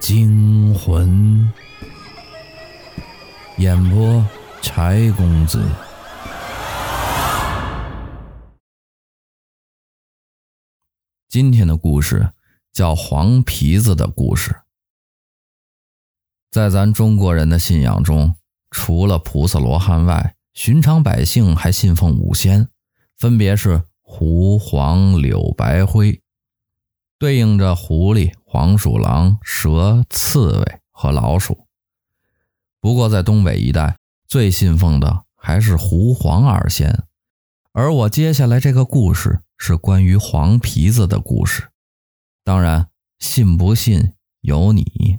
惊魂。演播：柴公子。今天的故事叫《黄皮子的故事》。在咱中国人的信仰中，除了菩萨罗汉外，寻常百姓还信奉五仙，分别是胡、黄、柳、白、灰，对应着狐狸、黄鼠狼、蛇、刺猬和老鼠。不过，在东北一带，最信奉的还是狐、黄二仙。而我接下来这个故事是关于黄皮子的故事。当然，信不信由你。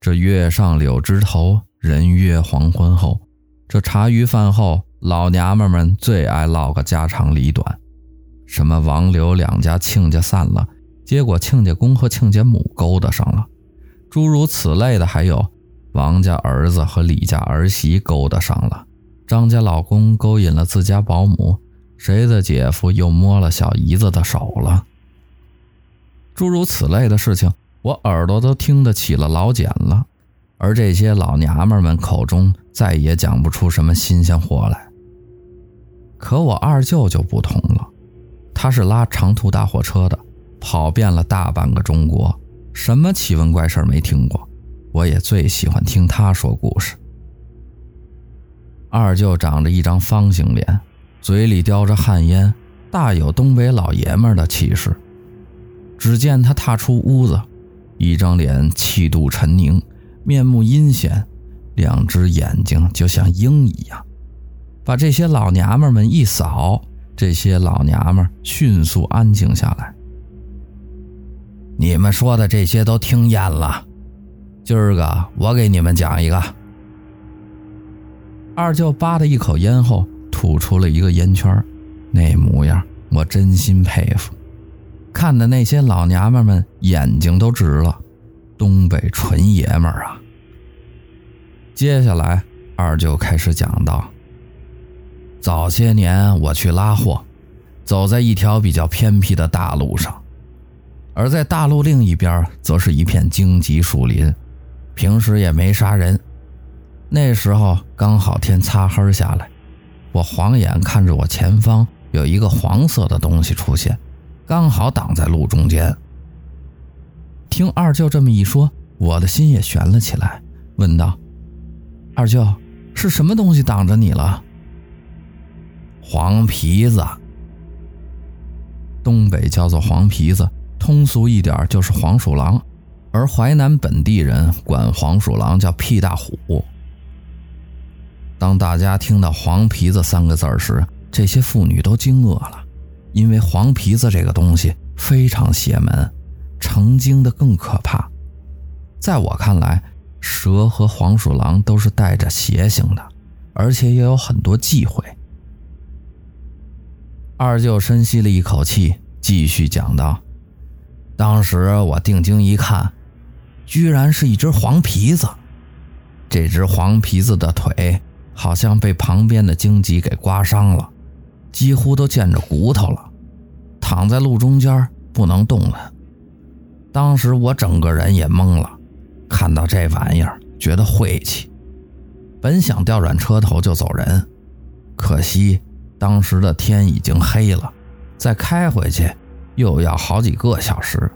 这月上柳枝头，人约黄昏后。这茶余饭后，老娘们们最爱唠个家长里短。什么王刘两家亲家散了，结果亲家公和亲家母勾搭上了，诸如此类的还有王家儿子和李家儿媳勾搭上了，张家老公勾引了自家保姆，谁的姐夫又摸了小姨子的手了。诸如此类的事情，我耳朵都听得起了老茧了。而这些老娘们们口中再也讲不出什么新鲜货来。可我二舅就不同了，他是拉长途大货车的，跑遍了大半个中国，什么奇闻怪事没听过。我也最喜欢听他说故事。二舅长着一张方形脸，嘴里叼着旱烟，大有东北老爷们的气势。只见他踏出屋子，一张脸气度沉凝。面目阴险，两只眼睛就像鹰一样，把这些老娘们们一扫，这些老娘们迅速安静下来。你们说的这些都听厌了，今儿个我给你们讲一个。二舅扒了一口烟后，吐出了一个烟圈，那模样我真心佩服，看的那些老娘们们眼睛都直了。东北纯爷们儿啊！接下来，二舅开始讲道：早些年我去拉货，走在一条比较偏僻的大路上，而在大路另一边，则是一片荆棘树林，平时也没啥人。那时候刚好天擦黑下来，我晃眼看着我前方有一个黄色的东西出现，刚好挡在路中间。听二舅这么一说，我的心也悬了起来，问道：“二舅，是什么东西挡着你了？”黄皮子，东北叫做黄皮子，通俗一点就是黄鼠狼，而淮南本地人管黄鼠狼叫屁大虎。当大家听到“黄皮子”三个字时，这些妇女都惊愕了，因为黄皮子这个东西非常邪门。成精的更可怕，在我看来，蛇和黄鼠狼都是带着邪性的，而且也有很多忌讳。二舅深吸了一口气，继续讲道：“当时我定睛一看，居然是一只黄皮子。这只黄皮子的腿好像被旁边的荆棘给刮伤了，几乎都见着骨头了，躺在路中间不能动弹。”当时我整个人也懵了，看到这玩意儿觉得晦气，本想调转车头就走人，可惜当时的天已经黑了，再开回去又要好几个小时。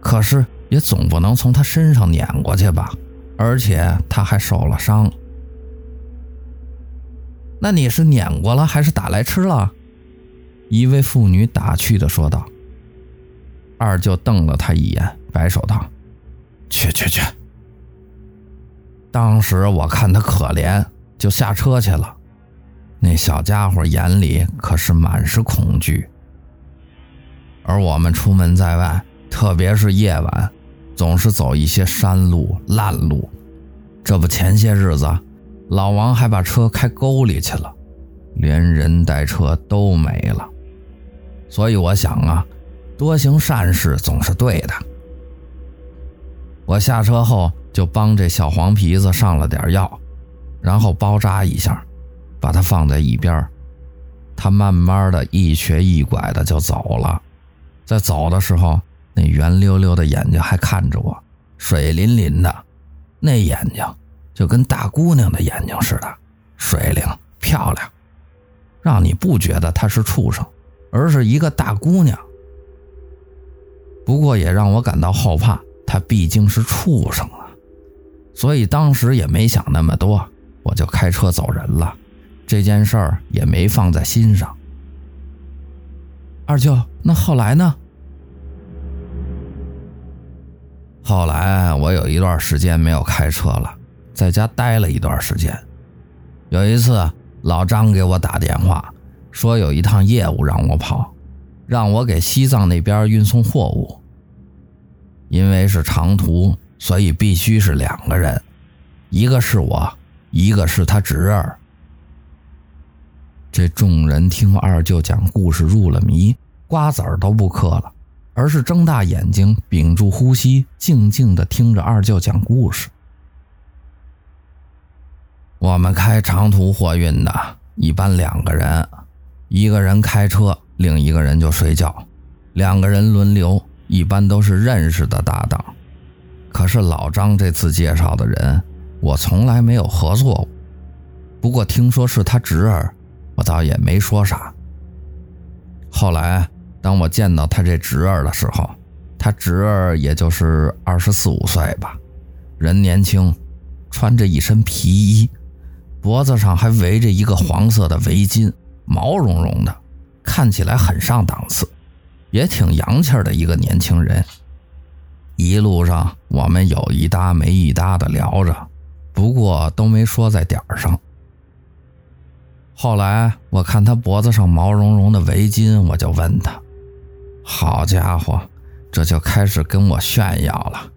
可是也总不能从他身上碾过去吧，而且他还受了伤。那你是碾过了还是打来吃了？一位妇女打趣地说道。二舅瞪了他一眼，摆手道：“去去去！”当时我看他可怜，就下车去了。那小家伙眼里可是满是恐惧。而我们出门在外，特别是夜晚，总是走一些山路烂路。这不，前些日子老王还把车开沟里去了，连人带车都没了。所以我想啊。多行善事总是对的。我下车后就帮这小黄皮子上了点药，然后包扎一下，把它放在一边。他慢慢的一瘸一拐的就走了。在走的时候，那圆溜溜的眼睛还看着我，水灵灵的，那眼睛就跟大姑娘的眼睛似的，水灵漂亮，让你不觉得她是畜生，而是一个大姑娘。不过也让我感到后怕，她毕竟是畜生啊，所以当时也没想那么多，我就开车走人了。这件事儿也没放在心上。二舅，那后来呢？后来我有一段时间没有开车了，在家待了一段时间。有一次，老张给我打电话，说有一趟业务让我跑，让我给西藏那边运送货物。因为是长途，所以必须是两个人，一个是我，一个是他侄儿。这众人听二舅讲故事入了迷，瓜子儿都不嗑了，而是睁大眼睛，屏住呼吸，静静地听着二舅讲故事。我们开长途货运的，一般两个人，一个人开车，另一个人就睡觉，两个人轮流，一般都是认识的搭档。可是老张这次介绍的人，我从来没有合作过，不过听说是他侄儿。我倒也没说啥。后来，当我见到他这侄儿的时候，他侄儿也就是二十四五岁吧，人年轻，穿着一身皮衣，脖子上还围着一个黄色的围巾，毛茸茸的，看起来很上档次，也挺洋气的一个年轻人。一路上，我们有一搭没一搭的聊着，不过都没说在点儿上。后来我看他脖子上毛茸茸的围巾，我就问他：“好家伙，这就开始跟我炫耀了，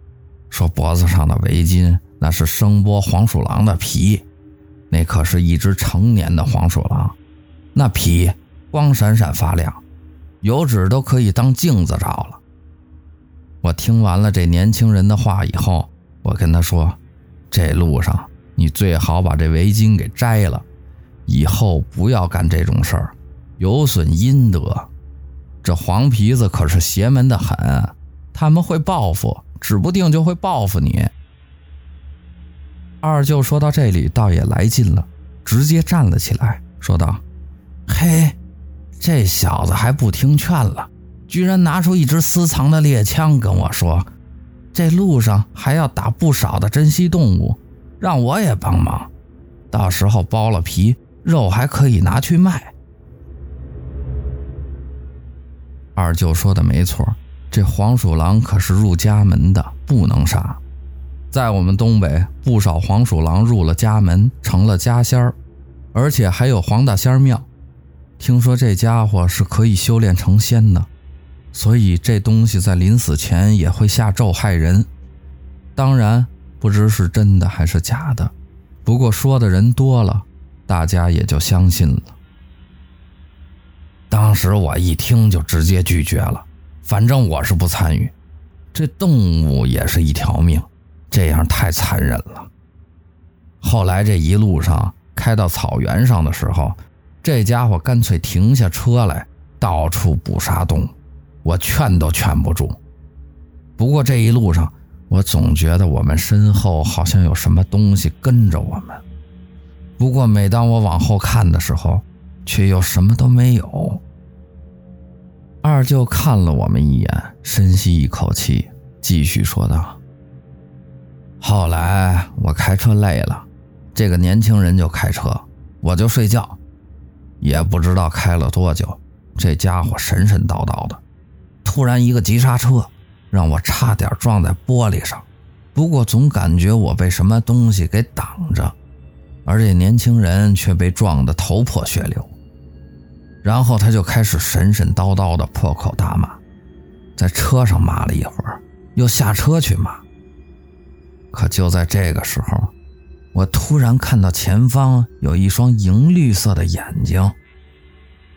说脖子上的围巾那是声波黄鼠狼的皮，那可是一只成年的黄鼠狼，那皮光闪闪发亮，油脂都可以当镜子照了。”我听完了这年轻人的话以后，我跟他说：“这路上你最好把这围巾给摘了。”以后不要干这种事儿，有损阴德。这黄皮子可是邪门的很，他们会报复，指不定就会报复你。二舅说到这里，倒也来劲了，直接站了起来，说道：“嘿，这小子还不听劝了，居然拿出一支私藏的猎枪跟我说，这路上还要打不少的珍稀动物，让我也帮忙，到时候剥了皮。”肉还可以拿去卖。二舅说的没错，这黄鼠狼可是入家门的，不能杀。在我们东北，不少黄鼠狼入了家门，成了家仙儿，而且还有黄大仙庙。听说这家伙是可以修炼成仙的，所以这东西在临死前也会下咒害人。当然，不知是真的还是假的，不过说的人多了。大家也就相信了。当时我一听就直接拒绝了，反正我是不参与。这动物也是一条命，这样太残忍了。后来这一路上开到草原上的时候，这家伙干脆停下车来，到处捕杀动物，我劝都劝不住。不过这一路上，我总觉得我们身后好像有什么东西跟着我们。不过，每当我往后看的时候，却又什么都没有。二舅看了我们一眼，深吸一口气，继续说道：“后来我开车累了，这个年轻人就开车，我就睡觉。也不知道开了多久，这家伙神神叨叨的，突然一个急刹车，让我差点撞在玻璃上。不过总感觉我被什么东西给挡着。”而这年轻人却被撞得头破血流，然后他就开始神神叨叨的破口大骂，在车上骂了一会儿，又下车去骂。可就在这个时候，我突然看到前方有一双银绿色的眼睛。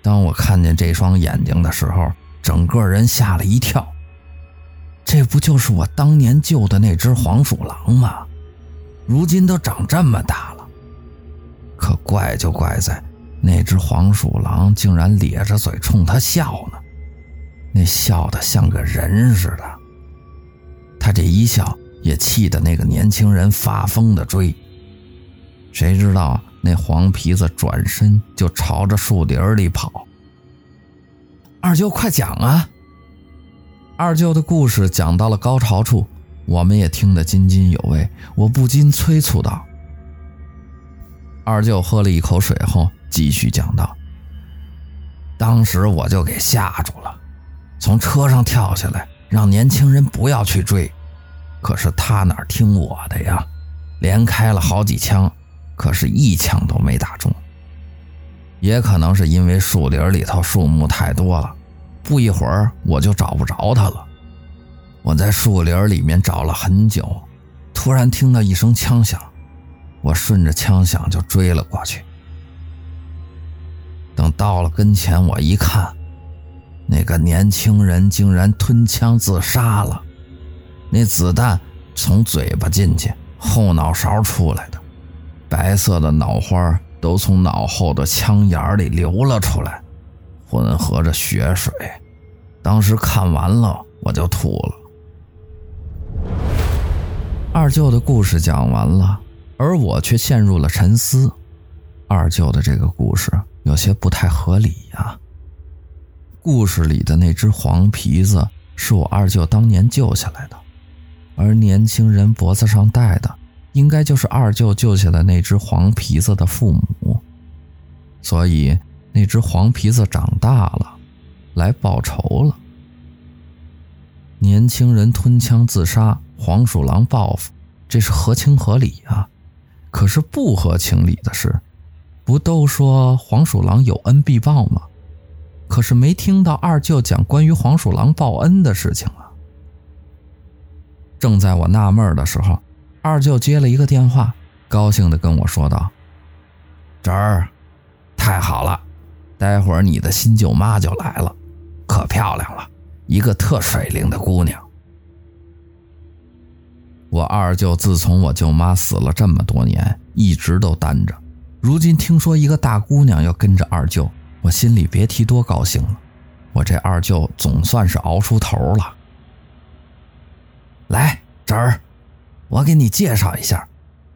当我看见这双眼睛的时候，整个人吓了一跳。这不就是我当年救的那只黄鼠狼吗？如今都长这么大了。可怪就怪在，那只黄鼠狼竟然咧着嘴冲他笑呢。那笑得像个人似的。他这一笑，也气得那个年轻人发疯的追。谁知道那黄皮子转身就朝着树林里跑。二舅，快讲啊！二舅的故事讲到了高潮处，我们也听得津津有味。我不禁催促道：“二舅，喝了一口水后，继续讲道：当时我就给吓住了，从车上跳下来，让年轻人不要去追。可是他哪听我的呀？连开了好几枪，可是一枪都没打中。”也可能是因为树林里头树木太多了，不一会儿我就找不着他了。我在树林里面找了很久，突然听到一声枪响，我顺着枪响就追了过去。等到了跟前，我一看，那个年轻人竟然吞枪自杀了，那子弹从嘴巴进去，后脑勺出来的，白色的脑花。都从脑后的枪眼里流了出来，混合着血水。当时看完了，我就吐了。二舅的故事讲完了，而我却陷入了沉思。二舅的这个故事有些不太合理呀。故事里的那只黄皮子是我二舅当年救下来的，而年轻人脖子上戴的。应该就是二舅救下的那只黄皮子的父母，所以那只黄皮子长大了，来报仇了。年轻人吞枪自杀，黄鼠狼报复，这是合情合理啊。可是不合情理的是，不都说黄鼠狼有恩必报吗？可是没听到二舅讲关于黄鼠狼报恩的事情啊。正在我纳闷的时候。二舅接了一个电话，高兴地跟我说道：“侄儿，太好了，待会儿你的新舅妈就来了，可漂亮了，一个特水灵的姑娘。我二舅自从我舅妈死了这么多年，一直都单着，如今听说一个大姑娘要跟着二舅，我心里别提多高兴了。我这二舅总算是熬出头了。来，侄儿。”我给你介绍一下，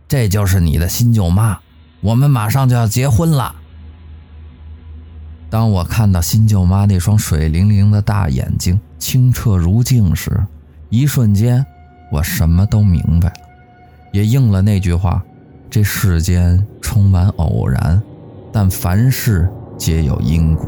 这就是你的新舅妈，我们马上就要结婚了。当我看到新舅妈那双水灵灵的大眼睛，清澈如镜时，一瞬间我什么都明白了，也应了那句话：这世间充满偶然，但凡事皆有因果。